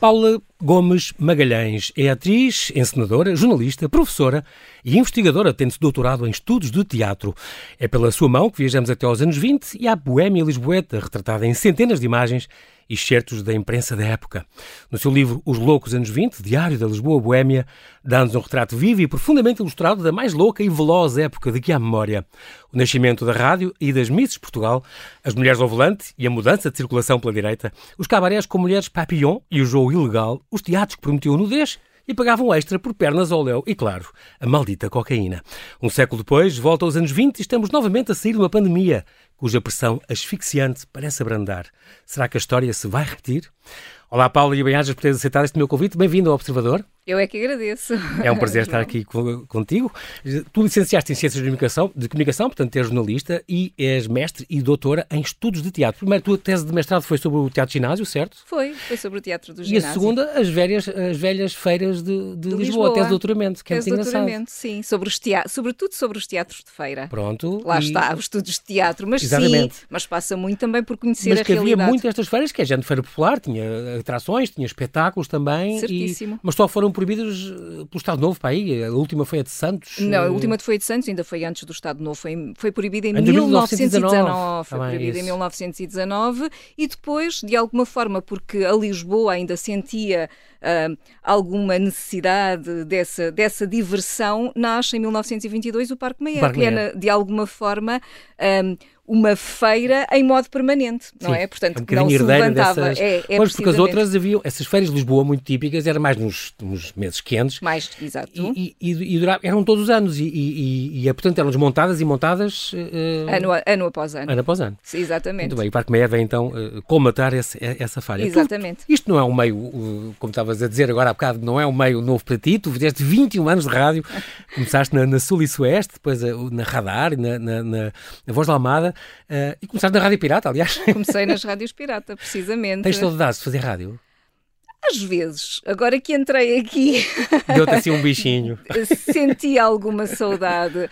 Paula Gomes Magalhães é atriz, encenadora, jornalista, professora e investigadora, tendo-se doutorado em estudos de teatro. É pela sua mão que viajamos até aos anos 20 e à Boémia Lisboeta, retratada em centenas de imagens e excertos da imprensa da época. No seu livro Os Loucos Anos 20, Diário da Lisboa Boémia, dá-nos um retrato vivo e profundamente ilustrado da mais louca e veloz época de que há memória. O nascimento da rádio e das Misses Portugal, as mulheres ao volante e a mudança de circulação pela direita, os cabarés com mulheres papillon e o jogo ilegal, os teatros que prometiam nudez e pagavam extra por pernas ao léu e, claro, a maldita cocaína. Um século depois, volta aos anos 20 e estamos novamente a sair de uma pandemia cuja pressão asfixiante parece abrandar. Será que a história se vai repetir? Olá, Paulo e bem-ajas por teres aceitado este meu convite. Bem-vindo ao Observador. Eu é que agradeço. É um prazer estar aqui contigo. Tu licenciaste em Ciências de Comunicação, de comunicação, portanto és jornalista e és mestre e doutora em estudos de teatro. Primeiro, a tua tese de mestrado foi sobre o teatro ginásio, certo? Foi, foi sobre o teatro do ginásio. E a segunda, as velhas, as velhas feiras de, de, de Lisboa, Lisboa, a tese de doutoramento, que é tese é muito doutoramento, sim, sobre os teatros, sobretudo sobre os teatros de feira. Pronto. Lá e... está, os estudos de teatro, mas Exatamente. sim, mas passa muito também por conhecer mas a realidade. Mas que havia muito estas feiras, que é gente de feira popular, tinha atrações, tinha espetáculos também. Certíssimo. E, mas só foram proibidos pelo Estado Novo para aí? A última foi a de Santos? Não, a eh, última foi a de Santos, ainda foi antes do Estado Novo. Foi, foi proibida em, em 1919. 1919. Foi proibida em 1919 e depois, de alguma forma, porque a Lisboa ainda sentia uh, alguma necessidade dessa, dessa diversão, nasce em 1922 o Parque Mayer, que é, de alguma forma, um, uma feira em modo permanente, não Sim, é? Portanto, é um não se levantava. Dessas... É, é pois, porque as outras haviam, essas feiras de Lisboa muito típicas, eram mais nos, nos meses quentes. Mais, exato. E, e, e, e eram todos os anos, e, e, e, portanto eram desmontadas e montadas... Uh, ano, ano após ano. Ano após ano. Sim, exatamente. Muito bem, o Parque Meia vem então uh, colmatar esse, essa falha. Exatamente. Tu, isto não é um meio, uh, como estavas a dizer agora há bocado, não é um meio novo para ti, tu fizeste 21 anos de rádio, começaste na, na Sul e Sueste, depois na Radar, na, na, na Voz da Almada, e Começaste na Rádio Pirata, aliás. Comecei nas rádios pirata, precisamente. Tens saudades de fazer rádio? Às vezes, agora que entrei aqui. Deu-te assim um bichinho. senti alguma saudade, uh,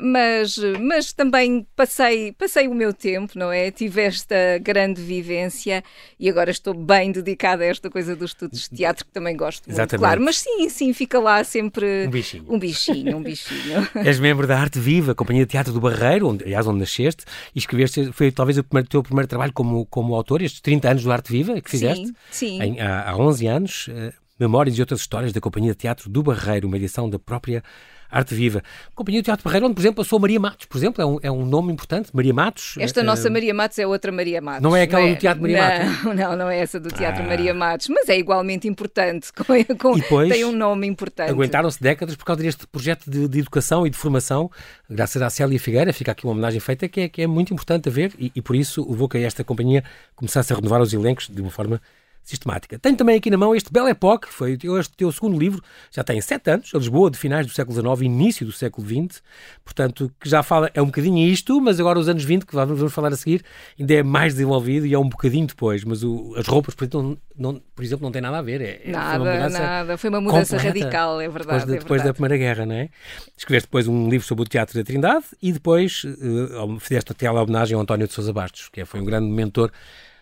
mas, mas também passei, passei o meu tempo, não é? Tive esta grande vivência e agora estou bem dedicada a esta coisa dos estudos de teatro, que também gosto Exatamente. muito, claro. Mas sim, sim, fica lá sempre. Um bichinho. Um bichinho, um bichinho. És membro da Arte Viva, Companhia de Teatro do Barreiro, onde, aliás, onde nasceste, e escreveste, foi talvez o primeiro, teu primeiro trabalho como, como autor, estes 30 anos do Arte Viva que fizeste. Sim, sim. Em, há, há 11 anos, uh, Memórias e outras histórias da Companhia de Teatro do Barreiro, uma edição da própria Arte Viva. Companhia de Teatro Barreiro, onde, por exemplo, passou Maria Matos, por exemplo, é um, é um nome importante, Maria Matos. Esta uh, nossa Maria Matos é outra Maria Matos. Não é aquela não é, do Teatro Maria não, Matos? Não, não é essa do Teatro ah. Maria Matos, mas é igualmente importante, com, com, e depois, tem um nome importante. Aguentaram-se décadas por causa deste projeto de, de, educação e de formação, graças à Célia Figueira, fica aqui uma homenagem feita que é, que é muito importante a ver e, e por isso levou que esta companhia começasse a renovar os elencos de uma forma sistemática. Tenho também aqui na mão este Belle Époque, que foi este teu segundo livro, já tem sete anos, a Lisboa de finais do século XIX início do século XX, portanto, que já fala, é um bocadinho isto, mas agora os anos 20, que vamos falar a seguir, ainda é mais desenvolvido e é um bocadinho depois, mas o, as roupas, por exemplo, não, não, por exemplo, não tem nada a ver. É, nada, foi nada, foi uma mudança radical, é verdade. Depois, de, é depois verdade. da Primeira Guerra, não é? Escreveste depois um livro sobre o Teatro da Trindade e depois uh, fizeste até a homenagem ao António de Sousa Bastos, que foi um grande mentor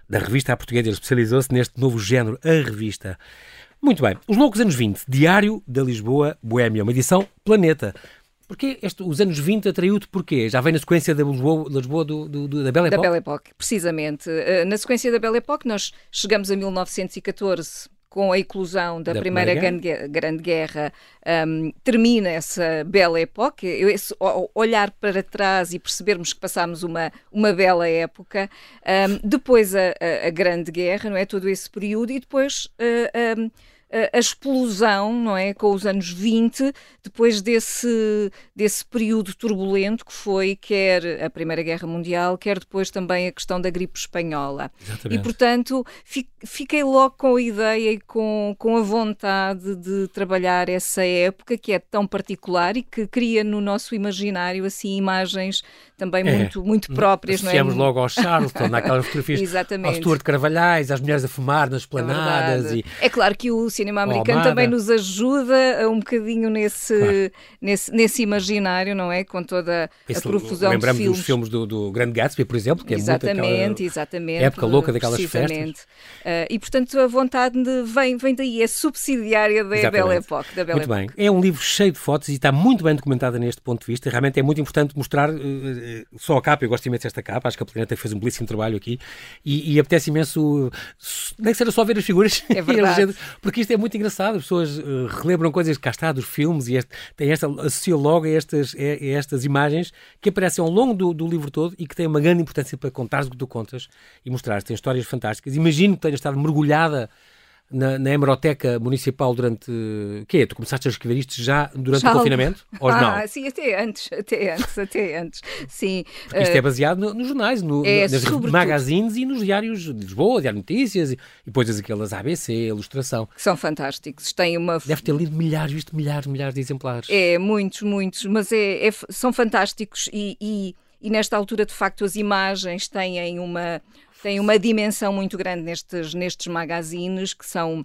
da revista à portuguesa. Ele especializou-se neste novo género, a revista. Muito bem. Os Loucos Anos 20, Diário da Lisboa Boémia, uma edição Planeta. Porquê este, os anos 20 atraiu-te porquê? Já vem na sequência da Lisboa, Lisboa do, do, do, da Belle Époque? Da Belle Époque, precisamente. Uh, na sequência da Belle Époque, nós chegamos a 1914 com a eclosão da, da Primeira, Primeira Guerra, Grande Guerra, um, termina essa bela época. Esse, olhar para trás e percebermos que passámos uma, uma bela época. Um, depois a, a, a, Grande Guerra, não é? Todo esse período, e depois. Uh, um, a explosão, não é, com os anos 20, depois desse, desse período turbulento que foi quer a Primeira Guerra Mundial, quer depois também a questão da gripe espanhola. Exatamente. E, portanto, fiquei logo com a ideia e com, com a vontade de trabalhar essa época que é tão particular e que cria no nosso imaginário, assim, imagens também é. muito, muito próprias, não é? logo ao Charlton, naquelas fotografias Exatamente. ao Stuart Carvalhais, às mulheres a fumar nas planadas. É, e... é claro que o cinema americano também nos ajuda um bocadinho nesse, claro. nesse, nesse imaginário, não é? Com toda Esse, a profusão de filmes. dos filmes do, do Grande Gatsby, por exemplo, que é exatamente, muito aquela exatamente, época louca daquelas festas. Uh, e, portanto, a vontade de, vem, vem daí, é subsidiária da Belle Époque. Da Belle muito Époque. bem. É um livro cheio de fotos e está muito bem documentada neste ponto de vista. Realmente é muito importante mostrar uh, só a capa. Eu gosto imenso desta capa. Acho que a Planeta fez um belíssimo trabalho aqui. E, e apetece imenso, nem que seja só ver as figuras. É porque isto é muito engraçado. As pessoas uh, relembram coisas que cá está dos filmes e este, tem esta, associa logo a estas, a estas imagens que aparecem ao longo do, do, livro todo e que têm uma grande importância para contar o que tu contas e mostrar. Tem histórias fantásticas. Imagino que tenha estado mergulhada na, na hemeroteca municipal durante. O quê? Tu começaste a escrever isto já durante já o confinamento? Ou ah, não? sim, até antes, até antes, até antes. Sim. Porque isto uh, é baseado no, nos jornais, no, é, nas sobretudo... magazines e nos diários de Lisboa, Diário Notícias, e, e depois aquelas ABC, Ilustração. Que são fantásticos. Têm uma... Deve ter lido milhares, visto milhares, milhares de exemplares. É, muitos, muitos, mas é, é são fantásticos e, e, e nesta altura, de facto, as imagens têm uma tem uma dimensão muito grande nestes, nestes magazines que são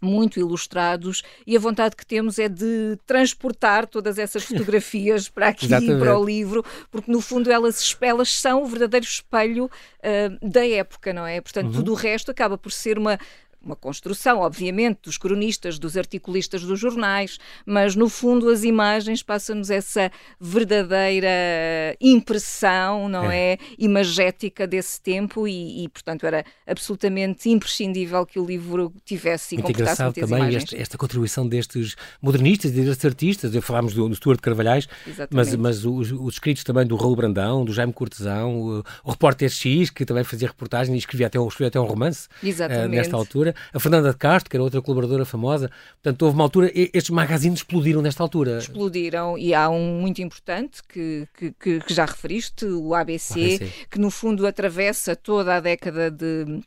muito ilustrados e a vontade que temos é de transportar todas essas fotografias para aqui para o livro, porque no fundo elas, elas são o verdadeiro espelho uh, da época, não é? Portanto, uhum. tudo o resto acaba por ser uma uma construção, obviamente, dos cronistas, dos articulistas dos jornais, mas no fundo as imagens passam-nos essa verdadeira impressão, não é? é? Imagética desse tempo e, e, portanto, era absolutamente imprescindível que o livro tivesse e Muito engraçado também esta, esta, contribuição destes modernistas e destes artistas. Falámos do, do Stuart Carvalhais, mas, mas os, os, escritos também do Raul Brandão, do Jaime Cortesão, o, o repórter X, que também fazia reportagem e escrevia até, escrevia até um romance uh, nesta altura altura, a Fernanda de Castro, que era outra colaboradora famosa. Portanto, houve uma altura, estes magazines explodiram nesta altura. Explodiram, e há um muito importante que, que, que já referiste, o ABC, ABC, que no fundo atravessa toda a década de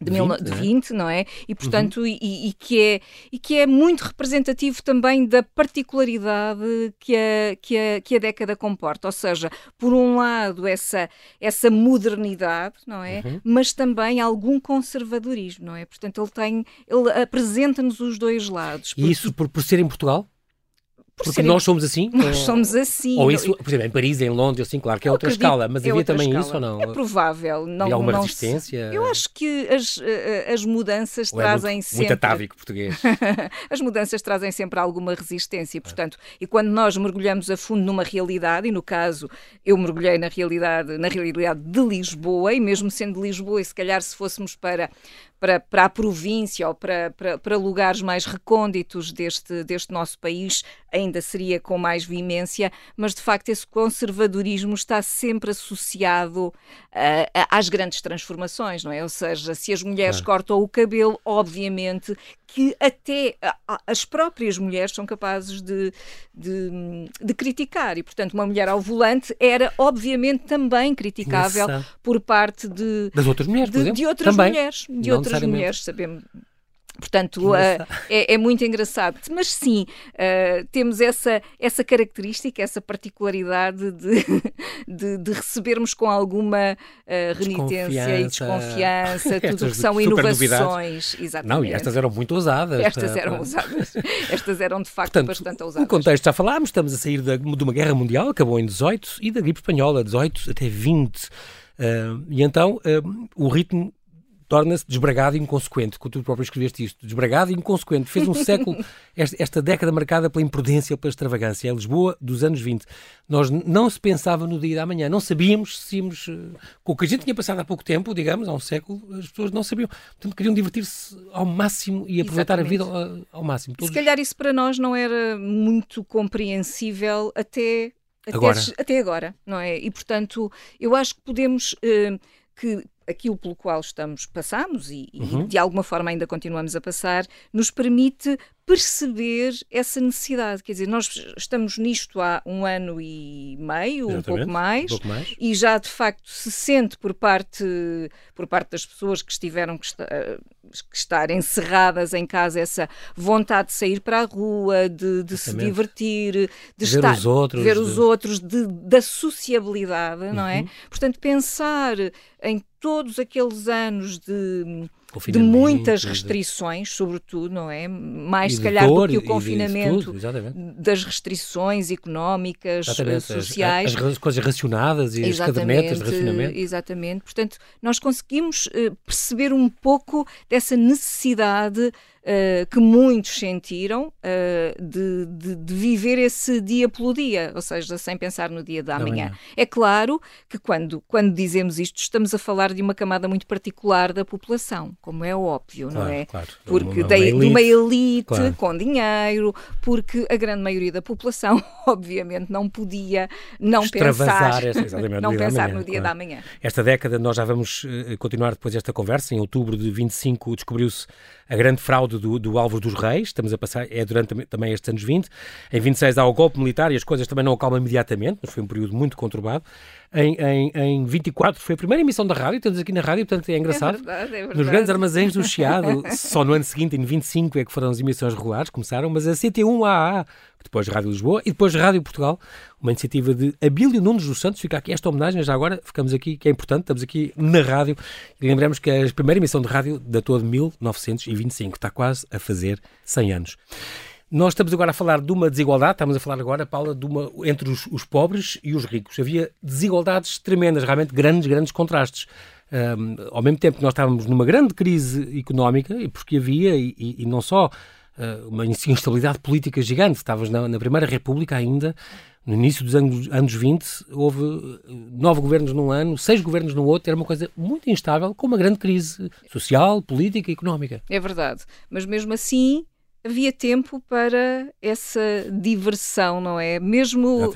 de, 20, de 20 não é? E portanto, uhum. e, e, que é, e que é muito representativo também da particularidade que a, que a, que a década comporta. Ou seja, por um lado, essa, essa modernidade, não é? Uhum. Mas também algum conservadorismo, não é? Portanto, ele tem, ele apresenta-nos os dois lados. E isso por, por ser em Portugal? Porque serem... nós somos assim? Nós ou... somos assim. Ou isso, por exemplo, em Paris, em Londres, assim, claro que é outra acredito, escala, mas é havia também escala. isso ou não? É provável. Não, havia alguma não resistência? Se... Eu acho que as, eh, eh, as mudanças ou trazem é muito, sempre. Muito atávico português. as mudanças trazem sempre alguma resistência, portanto, e quando nós mergulhamos a fundo numa realidade, e no caso eu mergulhei na realidade, na realidade de Lisboa, e mesmo sendo de Lisboa, e se calhar se fôssemos para para, para a província ou para, para, para, lugares mais recônditos deste, deste nosso país, ainda seria com mais veemência, mas de facto esse conservadorismo está sempre associado uh, às grandes transformações, não é? Ou seja, se as mulheres cortam o cabelo, obviamente que até as próprias mulheres são capazes de, de, de, criticar. E, portanto, uma mulher ao volante era, obviamente, também criticável por parte de... Das outras mulheres, de, de outras também. mulheres. De Não outras mulheres, sabemos Portanto, uh, é, é, muito engraçado. Mas sim, uh, temos essa, essa característica, essa particularidade de, de, de recebermos com alguma uh, renitência e desconfiança tudo que são inovações. Exatamente. Não, e estas eram muito ousadas. Estas eram ousadas. Estas eram de facto Portanto, bastante ousadas. No contexto já falámos, estamos a sair de, de uma guerra mundial, acabou em 18, e da gripe espanhola, 18 até 20. e então o ritmo torna-se desbragado e inconsequente, como tu próprio escreveste isto, desbragado e inconsequente. Fez um século, esta década marcada pela imprudência, pela extravagância. É Lisboa dos anos 20. Nós não se pensava no dia da manhã, não sabíamos se íamos. Eh, com o que a gente tinha passado há pouco tempo, digamos, há um século, as pessoas não sabiam. Portanto, queriam divertir-se ao máximo e aproveitar Exatamente. a vida ao, ao máximo. Todos... Se calhar isso para nós não era muito compreensível até. Até agora. até agora, não é? E portanto, eu acho que podemos uh, que aquilo pelo qual estamos passamos e, uhum. e, de alguma forma ainda continuamos a passar, nos permite perceber essa necessidade. Quer dizer, nós estamos nisto há um ano e meio, um pouco, mais, um pouco mais, e já de facto se sente por parte, por parte das pessoas que estiveram que, está, que estar encerradas em casa essa vontade de sair para a rua, de, de se divertir, de ver estar, os outros, ver os de... outros, de, da sociabilidade, uhum. não é? Uhum. Portanto, pensar em todos aqueles anos de de muitas restrições, sobretudo, não é? Mais se calhar dor, do que o confinamento, das restrições económicas, exatamente. sociais. As, as, coisas racionadas e as cadernetas de racionamento. Exatamente. Portanto, nós conseguimos uh, perceber um pouco dessa necessidade uh, que muitos sentiram uh, de, de, de, viver esse dia pelo dia, ou seja, sem pensar no dia da manhã. É claro que quando, quando dizemos isto, estamos a falar de uma camada muito particular da população, como é óbvio, claro, não é? Claro. Porque uma, uma elite, de uma elite claro. com dinheiro, porque a grande maioria da população, obviamente, não podia não pensar, essa, não pensar no dia da manhã. Esta década nós já vamos uh, continuar depois desta conversa. Em outubro de 25 descobriu-se a grande fraude do, do Álvaro dos Reis, estamos a passar, é durante também estes anos 20. Em 26 há o golpe militar e as coisas também não acalmam imediatamente, mas foi um período muito conturbado. Em, em, em 24 foi a primeira emissão da rádio, estamos aqui na rádio, portanto é engraçado. É verdade, é verdade. Nos grandes armazéns do Chiado, só no ano seguinte, em 25, é que foram as emissões regulares, começaram, mas a CT1AA, depois Rádio Lisboa e depois Rádio Portugal, uma iniciativa de Abílio Nunes dos Santos. Fica aqui esta homenagem, já agora ficamos aqui, que é importante, estamos aqui na rádio e lembramos que a primeira emissão de rádio datou de 1925, está quase a fazer 100 anos. Nós estamos agora a falar de uma desigualdade, estamos a falar agora, Paula, de uma, entre os, os pobres e os ricos. Havia desigualdades tremendas, realmente grandes, grandes contrastes. Um, ao mesmo tempo que nós estávamos numa grande crise económica, e porque havia, e, e não só uh, uma instabilidade política gigante, estavas na, na, Primeira República ainda, no início dos anos, anos 20, houve nove governos num ano, seis governos no outro, era uma coisa muito instável, com uma grande crise social, política e económica. É verdade, mas mesmo assim havia tempo para essa diversão, não é? Mesmo uh,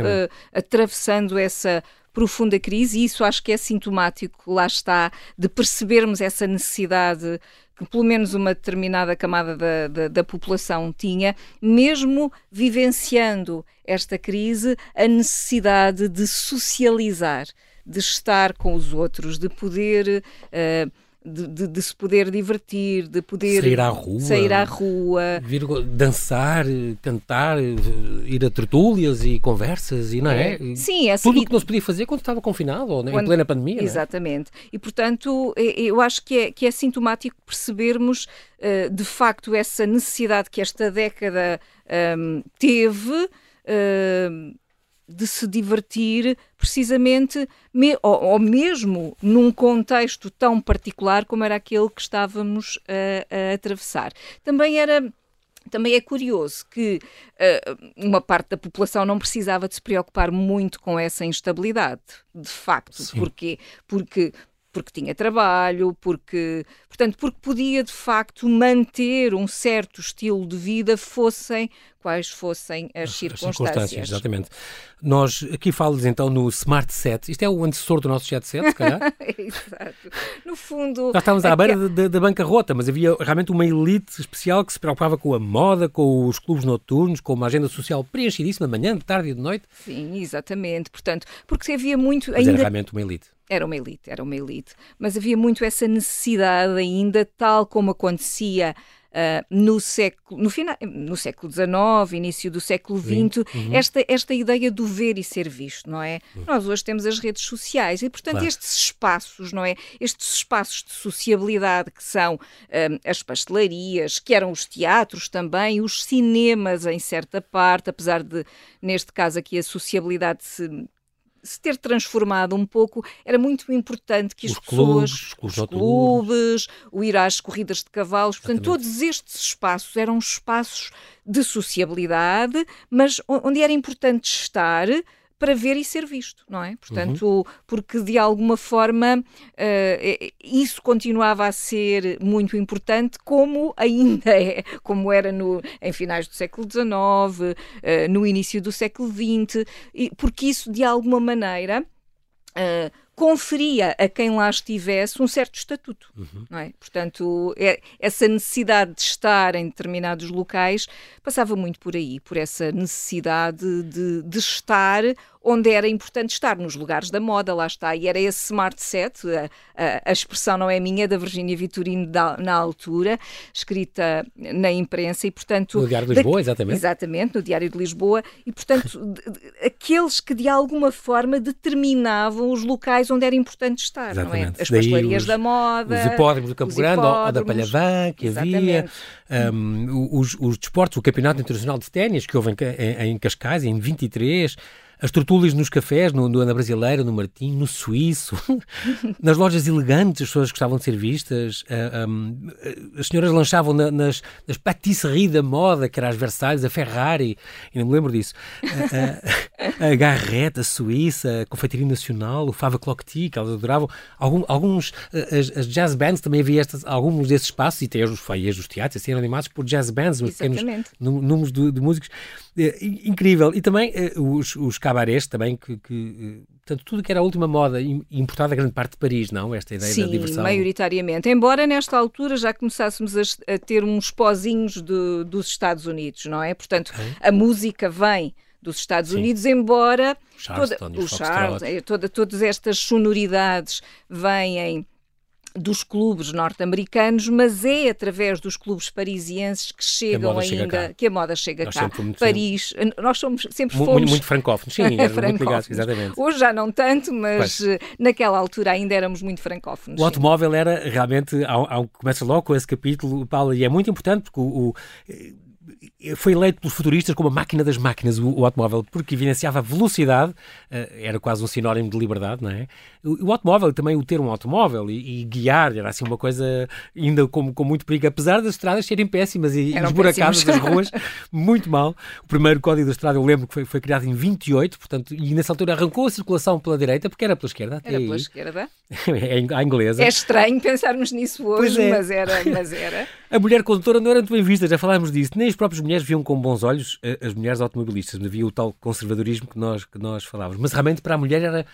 atravessando essa profunda crise, e isso acho que é sintomático, lá está, de percebermos essa necessidade que pelo menos uma determinada camada da, da, da, população tinha, mesmo vivenciando esta crise, a necessidade de socializar, de estar com os outros, de poder. Uh, de, de, de, se poder divertir, de poder sair à rua, sair à rua. Vir, dançar, cantar, ir a tertúlias e conversas e não é? é? Sim, essa, tudo o que não se podia fazer quando estava confinado ou quando, em plena pandemia. É? Exatamente. É? E portanto, eu acho que é, que é sintomático percebermos uh, de facto essa necessidade que esta década um, ehm, teve. Uh, de se divertir precisamente, me, ou, ou, mesmo num contexto tão particular como era aquele que estávamos a, a atravessar. Também era também é curioso que uh, uma parte da população não precisava de se preocupar muito com essa instabilidade, de facto. Sim. Porquê? Porque porque tinha trabalho, porque, portanto, porque podia de facto manter um certo estilo de vida, fossem quais fossem as, as circunstâncias. circunstâncias. Exatamente. Nós aqui falas então no Smart Set. Isto é o antecessor do nosso Jet Set, se calhar? Exato. No fundo. Nós estávamos à beira da, da bancarrota, mas havia realmente uma elite especial que se preocupava com a moda, com os clubes noturnos, com uma agenda social preenchidíssima de manhã, de tarde e de noite. Sim, exatamente. Portanto, porque havia muito. Mas ainda... era realmente uma elite. Era uma elite, era uma elite. Mas havia muito essa necessidade ainda, tal como acontecia Uh, no, século, no, final, no século XIX, início do século XX, uhum. esta, esta ideia do ver e ser visto, não é? Uhum. Nós hoje temos as redes sociais e, portanto, claro. estes espaços, não é? Estes espaços de sociabilidade que são uh, as pastelarias, que eram os teatros também, os cinemas em certa parte, apesar de, neste caso aqui, a sociabilidade se se ter transformado um pouco, era muito importante que as os pessoas, clubes, os, os clubes, o ir às corridas de cavalos, portanto, todos estes espaços eram espaços de sociabilidade, mas onde era importante estar para ver e ser visto, não é? Portanto, uhum. porque de alguma forma uh, isso continuava a ser muito importante, como ainda é, como era no, em finais do século XIX, uh, no início do século XX, e, porque isso de alguma maneira. Uh, conferia a quem lá estivesse um certo estatuto, uhum. não é? Portanto, é, essa necessidade de estar em determinados locais passava muito por aí, por essa necessidade de, de estar onde era importante estar, nos lugares da moda, lá está. E era esse smart set, a, a, a expressão não é minha, da Virginia Vitorino da, na altura, escrita na imprensa e, portanto... No Diário de Lisboa, da, exatamente. Exatamente, no Diário de Lisboa. E, portanto, de, aqueles que de alguma forma determinavam os locais onde era importante estar, exatamente. não é? As pastelarias da moda... Os hipódromos do Campo Grande, ou da Palhavã, que exatamente. havia... Um, os, os desportos, o Campeonato Internacional de Ténis, que houve em, em, em Cascais, em 23 as tortulas nos cafés, no, no Ana Brasileira, no Martim, no Suíço, nas lojas elegantes, as pessoas gostavam de ser vistas, uh, um, as senhoras lanchavam na, nas, nas patisseries da moda, que era as Versalhes, a Ferrari, e não me lembro disso, uh, a Garreta, a Suíça, a Confeitaria Nacional, o Fava Clock Tea, que elas adoravam. Algum, alguns, as, as, jazz bands também havia estas, alguns desses espaços, e até os feias dos teatros, assim, eram animados por jazz bands, pequenos números de, de músicos. É, incrível. E também os, os cabarés também, que, que portanto, tudo que era a última moda importada grande parte de Paris, não? Esta ideia Sim, da diversão. maioritariamente. Embora nesta altura já começássemos a, a ter uns pozinhos de, dos Estados Unidos, não é? Portanto, a música vem dos Estados Sim. Unidos, embora toda, o Charles, toda, todas estas sonoridades vêm dos clubes norte-americanos, mas é através dos clubes parisienses que chegam que ainda, que a moda chega nós cá. Paris, nós somos sempre muito, fomos muito francófonos, sim, muito ligados, exatamente. Hoje já não tanto, mas pois. Eh, naquela altura ainda éramos muito francófonos. O automóvel era realmente, ao, ao, começa logo com esse capítulo, Paulo, e é muito importante porque o, o foi eleito pelos futuristas como a máquina das máquinas, o, o automóvel, porque evidenciava a velocidade, uh, era quase um sinónimo de liberdade, não é? O, o automóvel, também o ter um automóvel e, e, guiar, era assim uma coisa ainda com, com muito perigo, apesar das estradas serem péssimas e esburacadas das ruas, muito mal. O primeiro código da estrada, eu lembro que foi, foi, criado em 28, portanto, e nessa altura arrancou a circulação pela direita, porque era pela esquerda. Era pela esquerda. é a inglesa. É estranho pensarmos nisso hoje, é. mas, era, mas era. A mulher condutora não era muito bem vista, já falámos disso. Nem as próprias mulheres viam com bons olhos eh, as mulheres automobilistas. Havia o tal conservadorismo que nós, que nós falávamos. Mas realmente para a mulher era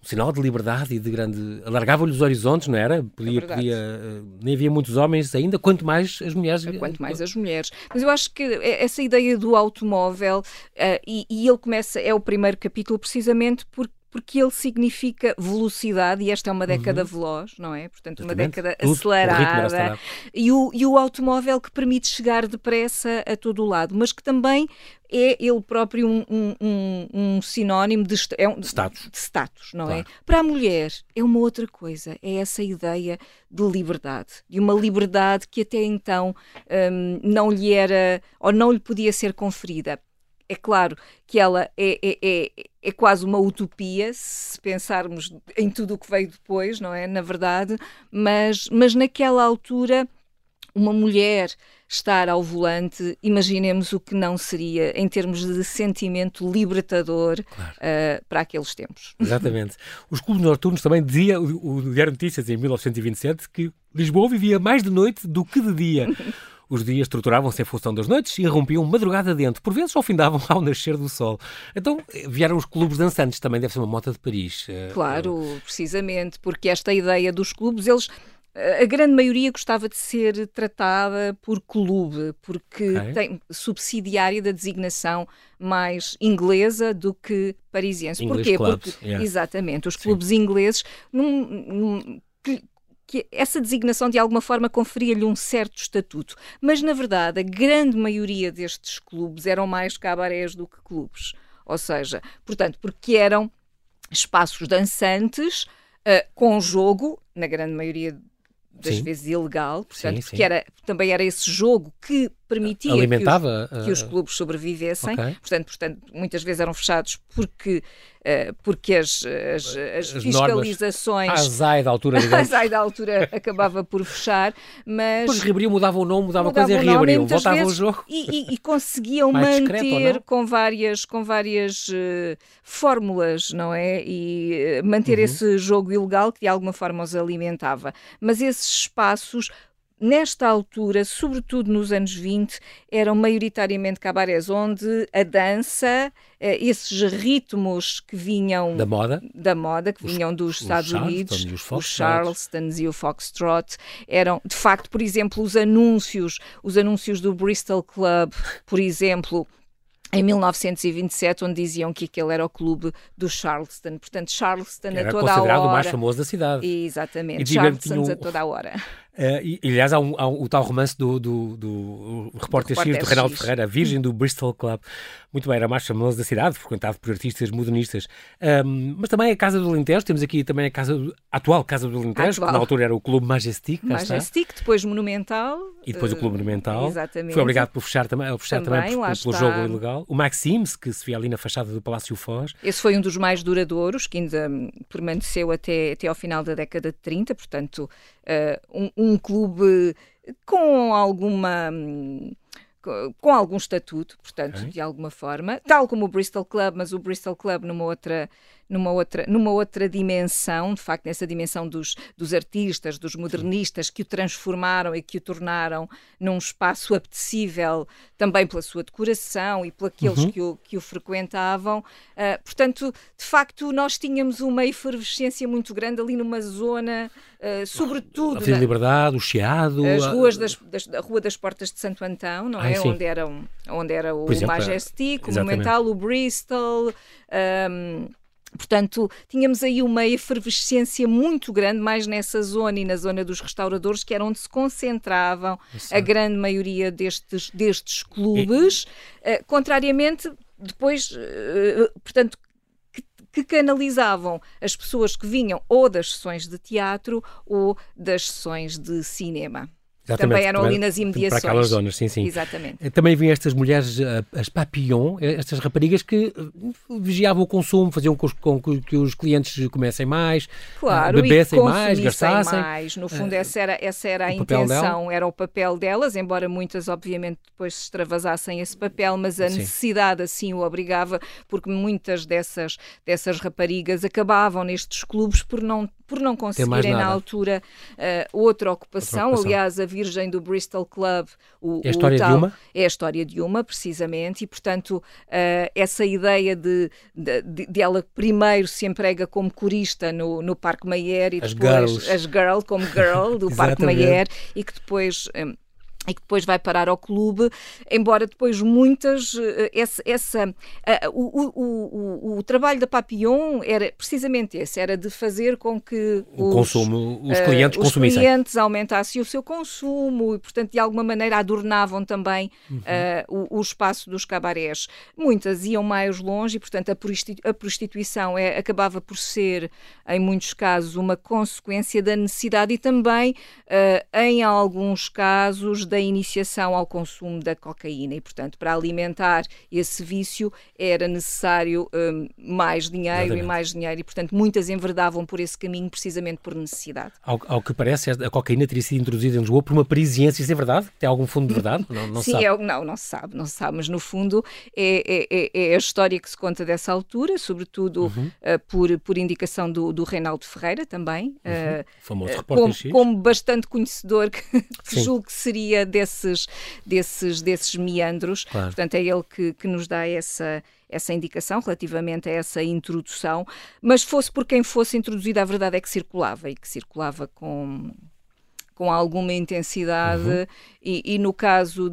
um sinal de liberdade e de grande. alargava-lhe os horizontes, não era? Podia, é podia, eh, nem havia muitos homens ainda, quanto mais as mulheres. Quanto mais as mulheres. Mas eu acho que essa ideia do automóvel, uh, e, e ele começa, é o primeiro capítulo precisamente porque porque ele significa velocidade, e esta é uma década uhum. veloz, não é? Portanto, uma década Tudo, acelerada. O e, o, e o automóvel que permite chegar depressa a todo o lado, mas que também é ele próprio um, um, um, um sinónimo de, é um, status. de status, não é? claro. é? Para a mulher é uma outra coisa, é essa ideia de liberdade, de uma liberdade que até então hum, não lhe era ou não lhe podia ser conferida é claro que ela é, é, é, é, quase uma utopia, se pensarmos em tudo o que veio depois, não é? Na verdade, mas, mas naquela altura, uma mulher estar ao volante, imaginemos o que não seria em termos de sentimento libertador claro. uh, para aqueles tempos. Exatamente. Os clubes noturnos também dizia o, o Diário Notícias em 1927 que Lisboa vivia mais de noite do que de dia. Os dias estruturavam-se em função das noites e rompiam madrugada dentro, por vezes ao findavam ao nascer do sol. Então vieram os clubes dançantes, também deve ser uma moda de Paris. Eh, claro, precisamente, porque esta ideia dos clubes, eles a grande maioria gostava de ser tratada por clube, porque okay. tem subsidiária da designação mais inglesa do que parisiense. English Porquê? Clubs, Porque, yeah. exatamente, os clubes Sim. ingleses num, num, que essa designação de alguma forma conferia-lhe um certo estatuto. Mas, na verdade, a grande maioria destes clubes eram mais cabarés do que clubes. Ou seja, portanto, porque eram espaços dançantes uh, com jogo, na grande maioria das sim. vezes ilegal, portanto, sim, porque Era, também era esse jogo que permitia Alimentava, que, os, que os clubes sobrevivessem. Okay. Portanto, portanto, muitas vezes eram fechados porque eh, porque as, as, as, as fiscalizações. A azai da altura. A azai da altura acabava por fechar, mas. Depois reabriam, mudava o nome, mudava, mudava coisa e reabriam, voltava o jogo. E, e, e conseguiam manter com várias, com várias uh, fórmulas, não é? E uh, manter uhum. esse jogo ilegal que de alguma forma os alimentava. Mas esses espaços nesta altura, sobretudo nos anos 20, eram maioritariamente cabarés, onde a dança, eh, esses ritmos que vinham da moda, da moda que os, vinham dos Estados Unidos, os, os Charlestons e o Foxtrot, eram, de facto, por exemplo, os anúncios, os anúncios do Bristol Club, por exemplo, em 1927, onde diziam que aquele era o clube do Charleston. Portanto, Charleston era a toda a hora. Era considerado o mais famoso da cidade. Exatamente, Charleston a toda a hora. Uh, e, aliás, há, um, há um, o tal romance do, do, do, do repórter X, do Reinaldo Ferreira, a Virgem do Bristol Club. Muito bem, era mais famoso da cidade, frequentado por artistas modernistas. Um, mas também a Casa do Alentejo, temos aqui também a, casa do, a atual Casa do Alentejo, que na altura era o Clube Majestic. Majestic, depois Monumental. E depois uh, o Clube Monumental. Exatamente. Foi obrigado por fechar também, fechar também, também por, pelo jogo ilegal. O Maxims, que se via ali na fachada do Palácio Foz. Esse foi um dos mais duradouros, que ainda permaneceu até, até ao final da década de 30, portanto, um, um clube com alguma com algum estatuto, portanto, okay. de alguma forma, tal como o Bristol Club, mas o Bristol Club numa outra numa outra, numa outra dimensão, de facto, nessa dimensão dos, dos artistas, dos modernistas que o transformaram e que o tornaram num espaço apetecível também pela sua decoração e pelos uhum. que, o, que o frequentavam. Uh, portanto, de facto, nós tínhamos uma efervescência muito grande ali numa zona, uh, sobretudo. A Liberdade, o Chiado. As ruas das, das, a Rua das Portas de Santo Antão, não é? Onde, era, onde era o exemplo, Majestic, o Monumental, o Bristol. Um, Portanto, tínhamos aí uma efervescência muito grande, mais nessa zona e na zona dos restauradores, que era onde se concentravam Isso. a grande maioria destes, destes clubes, e... uh, contrariamente, depois, uh, portanto, que, que canalizavam as pessoas que vinham ou das sessões de teatro ou das sessões de cinema. Também eram também, ali nas imediações. Para aquelas zonas, sim, sim. Exatamente. Eh, também vinham estas mulheres, eh, as papillon, eh, estas raparigas que vigiavam o consumo, faziam com, com que os clientes comessem mais, claro, bebessem mais, gastassem. mais. No fundo, essa era, essa era a intenção, era o papel delas, embora muitas, obviamente, depois se extravasassem esse papel, mas a sim. necessidade assim o obrigava, porque muitas dessas, dessas raparigas acabavam nestes clubes por não por não conseguirem na altura uh, outra, ocupação. outra, ocupação. Aliás, a Virgem do Bristol Club, o, é a história tal, de uma? É a história de uma, precisamente, e portanto uh, essa ideia de, de, de, ela primeiro se emprega como corista no, no Parque Mayer e as depois girls. as girl como girl do Parque Mayer e que depois um, e que depois vai parar ao clube, embora depois muitas, eh, essa, essa uh, o, o, o, o, trabalho da Papillon era precisamente esse, era de fazer com que o os, consumo, os clientes uh, os clientes aumentassem o seu consumo e, portanto, de alguma maneira adornavam também uhum. uh, o, espaço dos cabarés. Muitas iam mais longe e, portanto, a, a prostituição é, acabava por ser, em muitos casos, uma consequência da necessidade e também, em alguns casos, da iniciação ao consumo da cocaína e, portanto, para alimentar esse vício era necessário um, mais dinheiro Exatamente. e mais dinheiro e, portanto, muitas enverdavam por esse caminho precisamente por necessidade. Ao, ao, que parece, a cocaína teria sido introduzida em Lisboa por uma parisiense, isso é verdade? Tem algum fundo de verdade? Não, não Sim, é, não, não se sabe, não se sabe, mas no fundo é, é, é, é a história que se conta dessa altura, sobretudo uhum. uh, por, por indicação do, do Reinaldo Ferreira também, uhum. uh, famoso repórter como, como bastante conhecedor que, que julgo que seria desses, desses, desses meandros. Claro. Portanto, é ele que, que nos dá essa, essa indicação relativamente a essa introdução, mas fosse por quem fosse introduzida, a verdade é que circulava e que circulava com, com alguma intensidade uhum. e, e, no caso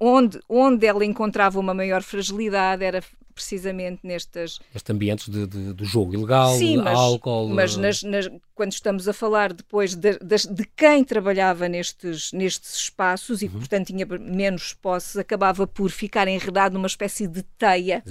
onde, onde ela encontrava uma maior fragilidade era precisamente nestas... Estes ambientes de, de, do jogo ilegal, Sim, mas, álcool... mas nas, nas, quando estamos a falar depois de, de, de, quem trabalhava nestes, nestes espaços e uhum. portanto, tinha menos posses, acabava por ficar enredado numa espécie de teia.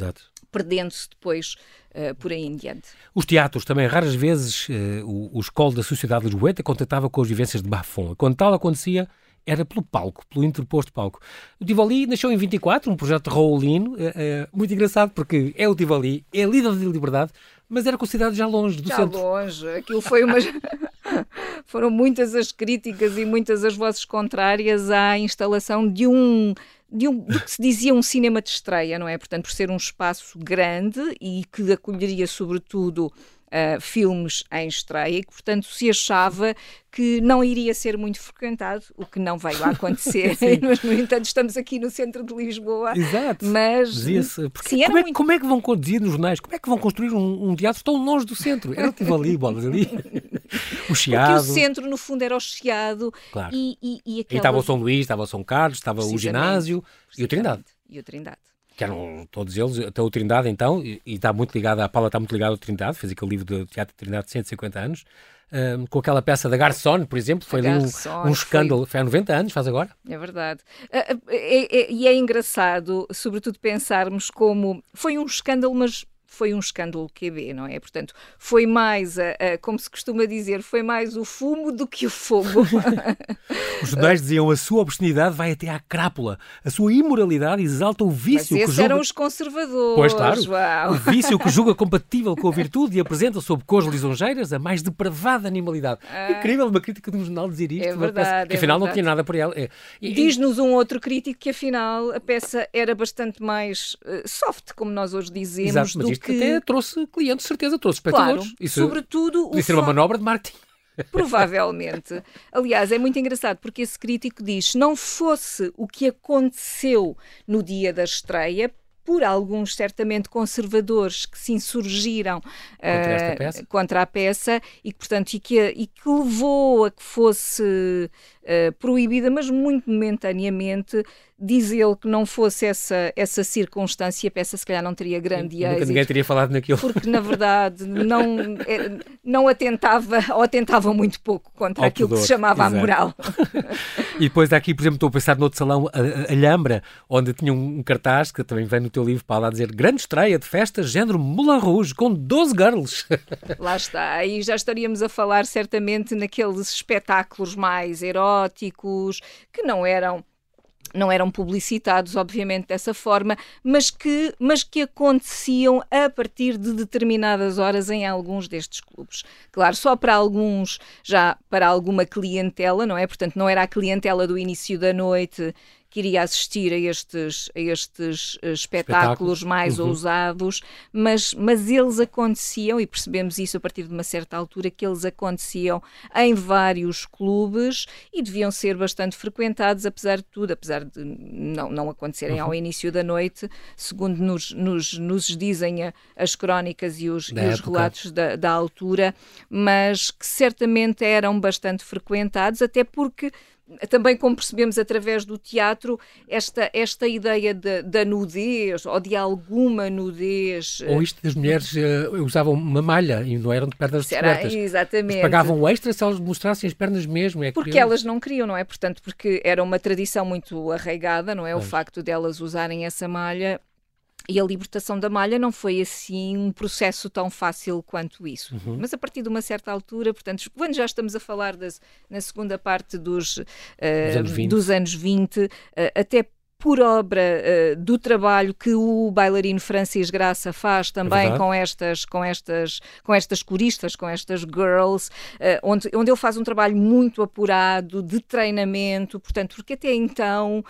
Perdendo-se depois uh, por aí em diante. Os teatros também, raras vezes, uh, o, o Escola da Sociedade Lisboeta contactava com as vivências de Bafon. Quando tal acontecia, era pelo palco, pelo interposto palco. O Tivoli nasceu em 24, um projeto raulino, é, é, muito engraçado porque é o Tivoli, é líder de liberdade, mas era considerado já longe do já centro. Já longe, aquilo foi uma... Foram muitas as críticas e muitas as vozes contrárias à instalação de um de um, do que se dizia um cinema de estreia, não é? Portanto, por ser um espaço grande e que acolheria sobretudo uh, filmes em estreia e que, portanto, se achava que não iria ser muito frequentado, o que não veio a acontecer. mas, no entanto, estamos aqui no centro de Lisboa. Exato. Mas. Porque, sim, como, é, muito... como, é, que vão conduzir nos jornais? Como é que vão construir um, um teatro tão longe do centro? Era tipo ali, bolas ali. o Chiado. Porque o centro, no fundo, era o Chiado. Claro. E, e, e, aquela... e estava o São Luís, estava o São Carlos, estava o ginásio e o Trindade. E o Trindade que eram todos eles, até o Trindade então, e, e está muito ligada, a Paula está muito ligada ao Trindade, fez aquele livro de teatro de Trindade de 150 anos, um, com aquela peça da Garçon, por exemplo, foi um, um, escândalo, foi... há 90 anos, faz agora. É verdade. Ah, ah, e é, é, é engraçado, sobretudo, pensarmos como foi um escândalo, mas foi um escândalo QB, não é? Portanto, foi mais, a, a, como se costuma dizer, foi mais o fumo do que o fogo. Os jornais diziam a sua obscenidade vai até à crápula, a sua imoralidade exalta o vício Mas que julga... eram os conservadores. Pois claro, o vício que julga compatível com a virtude e apresenta sob cores lisonjeiras a mais depravada animalidade. Ah. Incrível uma crítica de um jornal dizer isto. É verdade. Peça, que afinal é não tinha nada por ela. É. Diz-nos um outro crítico que afinal a peça era bastante mais uh, soft, como nós hoje dizemos, Exato, do que... até trouxe clientes, certeza, trouxe espectadores. Claro, Isso sobretudo... Podia ser uma manobra de marketing. Provavelmente. Aliás, é muito engraçado porque esse crítico diz: não fosse o que aconteceu no dia da estreia, por alguns certamente conservadores que se insurgiram contra, uh, contra a peça e, portanto, e que, e que levou a que fosse uh, proibida, mas muito momentaneamente. Diz ele que não fosse essa, essa circunstância, a peça se calhar não teria grande Nunca êxito. ninguém teria falado naquilo. Porque, na verdade, não, é, não atentava, ou atentava muito pouco contra Ao aquilo pudor. que se chamava Exato. a moral. e depois aqui, por exemplo, estou a pensar no outro salão, a, Alhambra, onde tinha um cartaz, que também vem no teu livro, para lá dizer grande estreia de festa, género Moulin Rouge, com 12 girls. Lá está, aí já estaríamos a falar certamente naqueles espetáculos mais heróicos, que não eram não eram publicitados, obviamente, dessa forma, mas que, mas que aconteciam a partir de determinadas horas em alguns destes clubes. Claro, só para alguns, já para alguma clientela, não é? Portanto, não era a clientela do início da noite que iria assistir a estes, a estes uh, espetáculos, mais uhum. ousados, mas, mas eles aconteciam, e percebemos isso a partir de uma certa altura, que eles aconteciam em vários clubes e deviam ser bastante frequentados, apesar de tudo, apesar de não, não acontecerem uhum. ao início da noite, segundo nos, nos, nos dizem a, as crónicas e os, e os relatos da, da altura, mas que certamente eram bastante frequentados, até porque também como percebemos através do teatro, esta, esta ideia de, da nudez ou de alguma nudez. Ou isto das mulheres uh, usavam uma malha e não eram de pernas descobertas. Exatamente. Mas pagavam extra se elas mostrassem as pernas mesmo. É porque elas não queriam, não é? Portanto, porque era uma tradição muito arraigada, não é? O facto delas usarem essa malha e a libertação da malha não foi assim um processo tão fácil quanto isso. Uhum. Mas a partir de uma certa altura, portanto, quando já estamos a falar das, na segunda parte dos, uh, anos 20, dos anos 20 uh, eh, até por obra uh, do trabalho que o bailarino Francis Graça faz também é com estas com estas com estas coristas, com estas girls, uh, onde, onde ele faz um trabalho muito apurado de treinamento, portanto, porque até então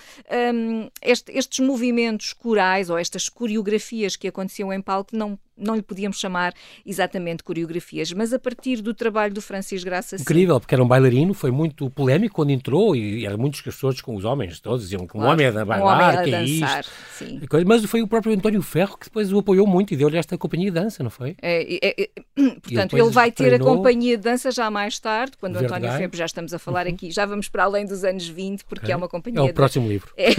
um, este, estes movimentos corais ou estas coreografias que aconteciam em palco não não lhe podíamos chamar exatamente coreografias, mas a partir do trabalho do Francis Graça. Incrível, porque era um bailarino, foi muito polémico quando entrou e eram muitos pessoas com os homens, todos diziam que um homem é da bailar, um que é dançar, isto. Mas foi o próprio António Ferro que depois o apoiou muito e deu-lhe esta companhia de dança, não foi? É, é, é, portanto, ele vai ter treinou... a companhia de dança já mais tarde, quando o António Ferro, já estamos a falar uhum. aqui, já vamos para além dos anos 20, porque okay. é uma companhia. É o próximo de... livro. É...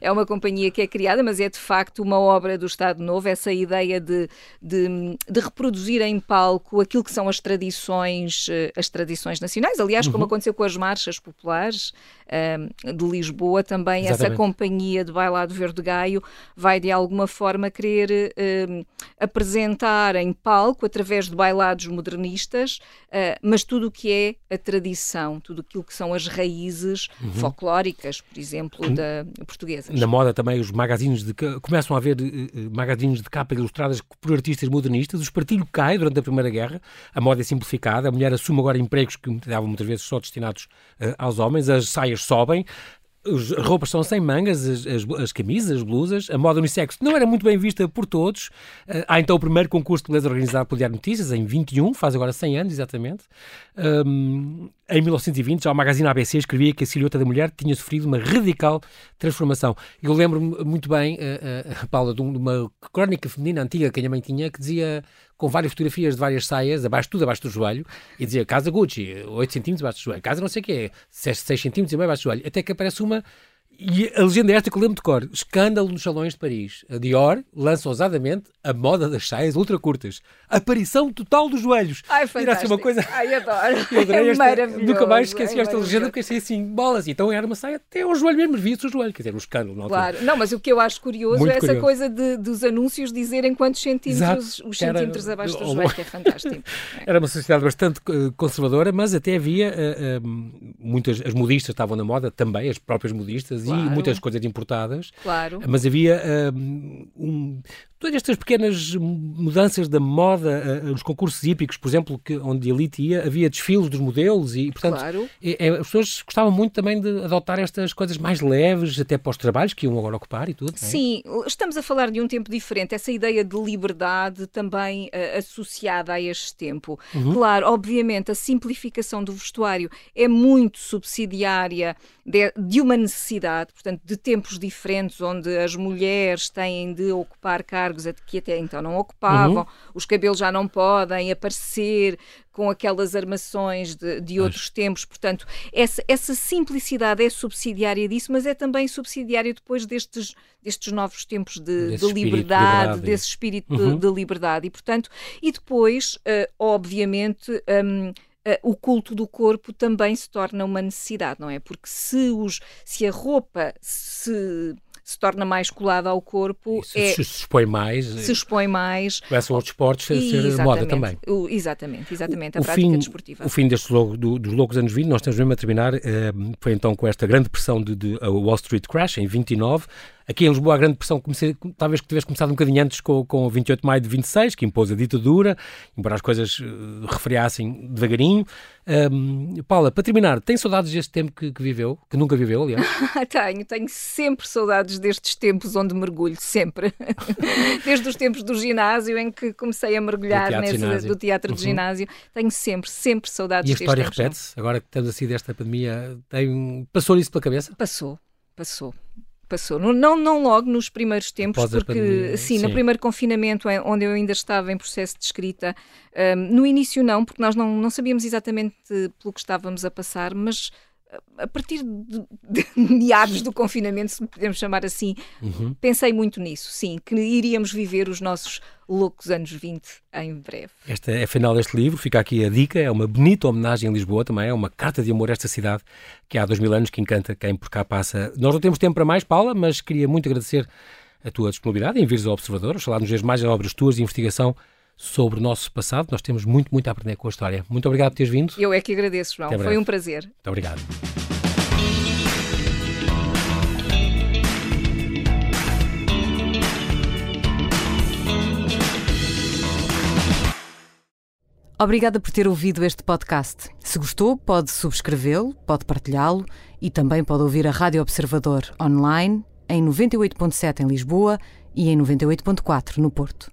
é uma companhia que é criada, mas é de facto uma obra do Estado Novo, essa ideia de, de, de reproduzir em palco aquilo que são as tradições, eh, as tradições nacionais. Aliás, uhum. como aconteceu com as marchas populares um, de Lisboa, também Exatamente. essa companhia de bailado verde gaio vai de alguma forma querer um, apresentar em palco, através de bailados modernistas, uh, mas tudo o que é a tradição, tudo aquilo que são as raízes uhum. folclóricas, por exemplo, uhum. da portuguesa. Na moda também os magazines de começam a haver uh, magazines de capa ilustradas por artistas modernistas, o espartilho cai durante a Primeira Guerra, a moda é simplificada, a mulher assume agora empregos que davam muitas vezes só destinados uh, aos homens, as saias sobem, as roupas são sem mangas, as, as, as, camisas, as blusas, a moda unissex não era muito bem vista por todos. Uh, há então o primeiro concurso de beleza organizado pelo Diário Notícias, em 21, faz agora 100 anos exatamente. Um, em 1920, já o magazine ABC escrevia que a silhueta da mulher tinha sofrido uma radical transformação. Eu lembro-me muito bem, uh, uh, Paula, de uma crónica feminina antiga que a minha mãe tinha, que dizia, com várias fotografias de várias saias, abaixo, tudo abaixo do joelho, e dizia casa Gucci, 8 centímetros abaixo do joelho, casa não sei o quê, 6, 6 centímetros e meio abaixo do joelho, até que aparece uma E a legenda é esta que eu lembro de cor. Escândalo nos salões de Paris. A Dior lança ousadamente a moda das saias ultra curtas. Aparição total dos joelhos. Ai, fantástico. Uma coisa... Ai, adoro. Eu adorei é esta... maravilhoso. Nunca mais esqueci é esta legenda porque achei assim, bolas. Então era uma saia até ao joelho mesmo, via-se o joelho. Quer dizer, um escândalo. Não claro. Não, mas o que eu acho curioso Muito é essa curioso. coisa de, dos anúncios dizerem quantos centímetros, Exato. os Era- centímetros abaixo do Oh, joelho, que é fantástico. Era uma sociedade bastante eh, conservadora, mas até havia eh, eh, muitas. As modistas estavam na moda também, as próprias modistas, Claro. e muitas coisas importadas. Claro. Mas havia eh, um, todas estas pequenas mudanças da moda, eh, os concursos hípicos, por exemplo, que, onde a elite ia, havia desfiles dos modelos e, portanto, Claro. é- é- as pessoas gostavam muito também de adotar estas coisas mais leves, até para os trabalhos que iam agora ocupar e tudo. é? Sim, estamos a falar de um tempo diferente. Essa ideia de liberdade também eh, associada a este tempo. Uhum. Claro, obviamente, a simplificação do vestuário é muito subsidiária de, de uma necessidade, portanto, de tempos diferentes, onde as mulheres têm de ocupar cargos que até então não ocupavam, os cabelos já não podem aparecer com aquelas armações de, de outros tempos. Portanto, essa, essa simplicidade é subsidiária disso, mas é também subsidiária depois destes, destes novos tempos de, de espírito de liberdade, liberdade. desse espírito de- Uhum. de, liberdade. E, portanto, e depois, eh, obviamente, eh, o culto do corpo também se torna uma necessidade, não é? Porque se, os, se a roupa se, se torna mais colada ao corpo, Se é, se expõe mais, se expõe mais. começam os desportos a ser moda também. O- exatamente, exatamente. A o prática fim, desportiva. O fim destes logo, do- dos loucos anos 20, nós estamos mesmo a terminar, eh, foi então com esta grande pressão de, de Wall Street Crash, em 29. Aqui em Lisboa a grande pressão comecei, talvez que tivesse começado um bocadinho antes com, com o 28 de maio de 26, que impôs a ditadura, embora as coisas eh, refriassem devagarinho. Ahm, Paula, para terminar, tem saudades deste tempo que, que viveu, que nunca viveu, aliás? tenho, tenho sempre saudades destes tempos onde mergulho, sempre. Desde os tempos do ginásio em que comecei a mergulhar Do teatro nesse, do teatro de Uhum. ginásio, tenho sempre, sempre saudades E a história repete-se, agora que estamos assim desta pandemia, tem, passou isso pela cabeça? Passou, passou. Passou. Não, não, logo nos primeiros tempos, Após porque sim, sim. no primeiro confinamento, onde eu ainda estava em processo de escrita, hum, no início não, porque nós não, não sabíamos exatamente pelo que estávamos a passar, mas a partir de, de meados do confinamento, se podemos chamar assim, Uhum. pensei muito nisso, sim, que iríamos viver os nossos loucos anos 20 em breve. Esta é a final deste livro, fica aqui a dica, é uma bonita homenagem em Lisboa também, é uma carta de amor a esta cidade que há dois mil anos que encanta quem por cá passa. Nós não temos tempo para mais, Paula, mas queria muito agradecer a tua disponibilidade em vires ao Observador, oxalá nos vês mais obras tuas de investigação sobre o nosso passado. Nós temos muito, muito a aprender com a história. Muito obrigado por teres vindo. Eu é que agradeço, João. Até Foi breve. um prazer. Muito obrigado. Obrigada por ter ouvido este podcast. Se gostou, pode subscrevê-lo, pode partilhá-lo e também pode ouvir a Rádio Observador online em 98.7 em Lisboa e em 98.4 no Porto.